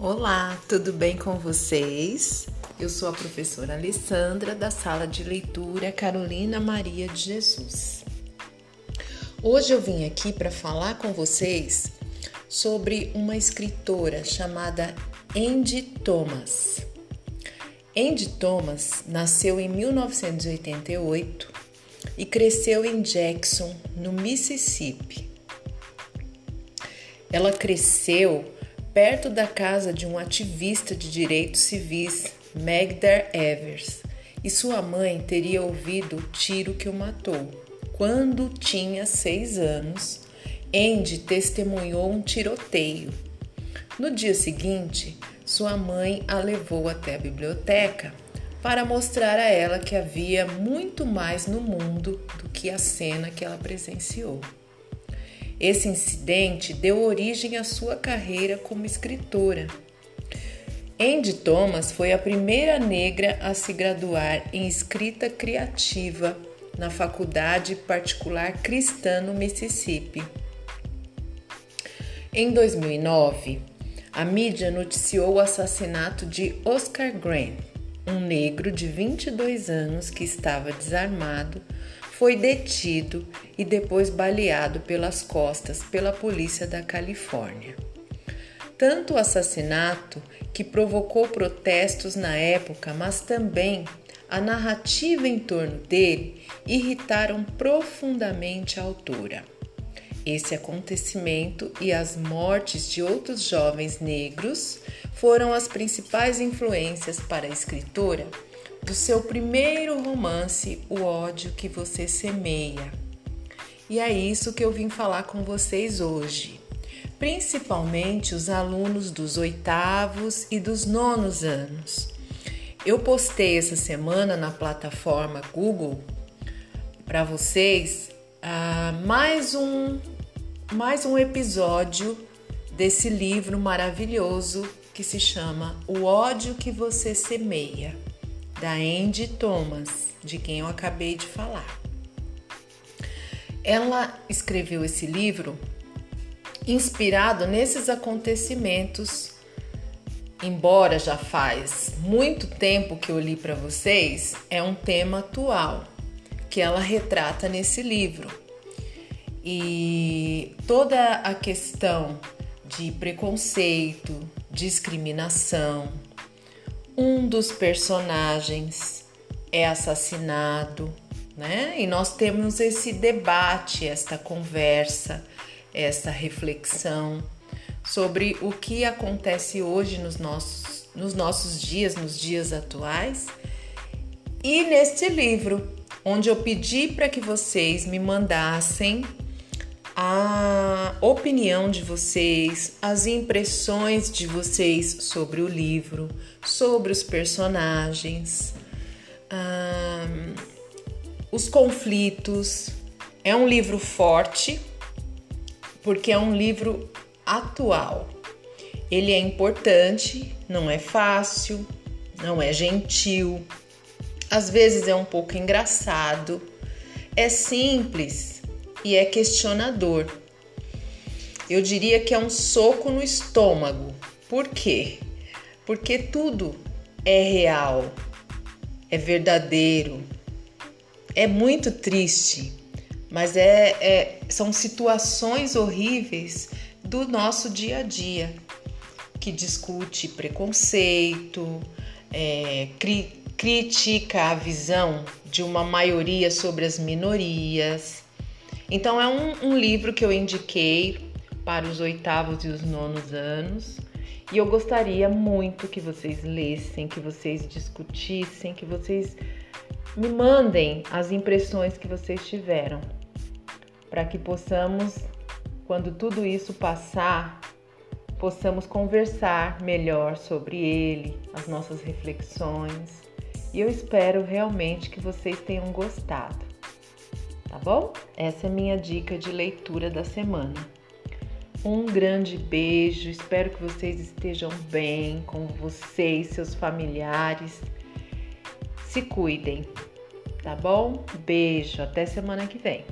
Olá, tudo bem com vocês? Eu sou a professora Alessandra da sala de leitura Carolina Maria de Jesus. Hoje eu vim aqui para falar com vocês sobre uma escritora chamada Andy Thomas. Andy Thomas nasceu em 1988 e cresceu em Jackson, no Mississippi. Ela cresceu perto da casa de um ativista de direitos civis, Magdar Evers, e sua mãe teria ouvido o tiro que o matou. Quando tinha seis anos, Andy testemunhou um tiroteio. No dia seguinte, sua mãe a levou até a biblioteca para mostrar a ela que havia muito mais no mundo do que a cena que ela presenciou. Esse incidente deu origem à sua carreira como escritora. Andy Thomas foi a primeira negra a se graduar em escrita criativa na Faculdade Particular Cristã no Mississippi. Em 2009, a mídia noticiou o assassinato de Oscar Grant, um negro de 22 anos que estava desarmado foi detido e depois baleado pelas costas pela polícia da Califórnia. Tanto o assassinato, que provocou protestos na época, mas também a narrativa em torno dele irritaram profundamente a autora. Esse acontecimento e as mortes de outros jovens negros foram as principais influências para a escritora do seu primeiro romance, O ódio que você semeia. E é isso que eu vim falar com vocês hoje, principalmente os alunos dos oitavos e dos nonos anos. Eu postei essa semana na plataforma Google para vocês uh, mais um mais um episódio desse livro maravilhoso que se chama O ódio que você semeia da Andy Thomas, de quem eu acabei de falar. Ela escreveu esse livro inspirado nesses acontecimentos. Embora já faz muito tempo que eu li para vocês, é um tema atual que ela retrata nesse livro. E toda a questão de preconceito, discriminação, um dos personagens é assassinado, né? E nós temos esse debate, esta conversa, essa reflexão sobre o que acontece hoje nos nossos, nos nossos dias, nos dias atuais. E neste livro, onde eu pedi para que vocês me mandassem a opinião de vocês, as impressões de vocês sobre o livro, sobre os personagens, os conflitos. É um livro forte, porque é um livro atual. Ele é importante, não é fácil, não é gentil, às vezes é um pouco engraçado, é simples e é questionador. Eu diria que é um soco no estômago. Por quê? Porque tudo é real, é verdadeiro, é muito triste, mas é, é são situações horríveis do nosso dia a dia que discute preconceito, é, cri, critica a visão de uma maioria sobre as minorias então, é um, um livro que eu indiquei para os oitavos e os nonos anos. E eu gostaria muito que vocês lessem, que vocês discutissem, que vocês me mandem as impressões que vocês tiveram, para que possamos, quando tudo isso passar, possamos conversar melhor sobre ele, as nossas reflexões. E eu espero realmente que vocês tenham gostado tá bom? Essa é minha dica de leitura da semana. Um grande beijo, espero que vocês estejam bem com vocês, seus familiares. Se cuidem, tá bom? Beijo, até semana que vem.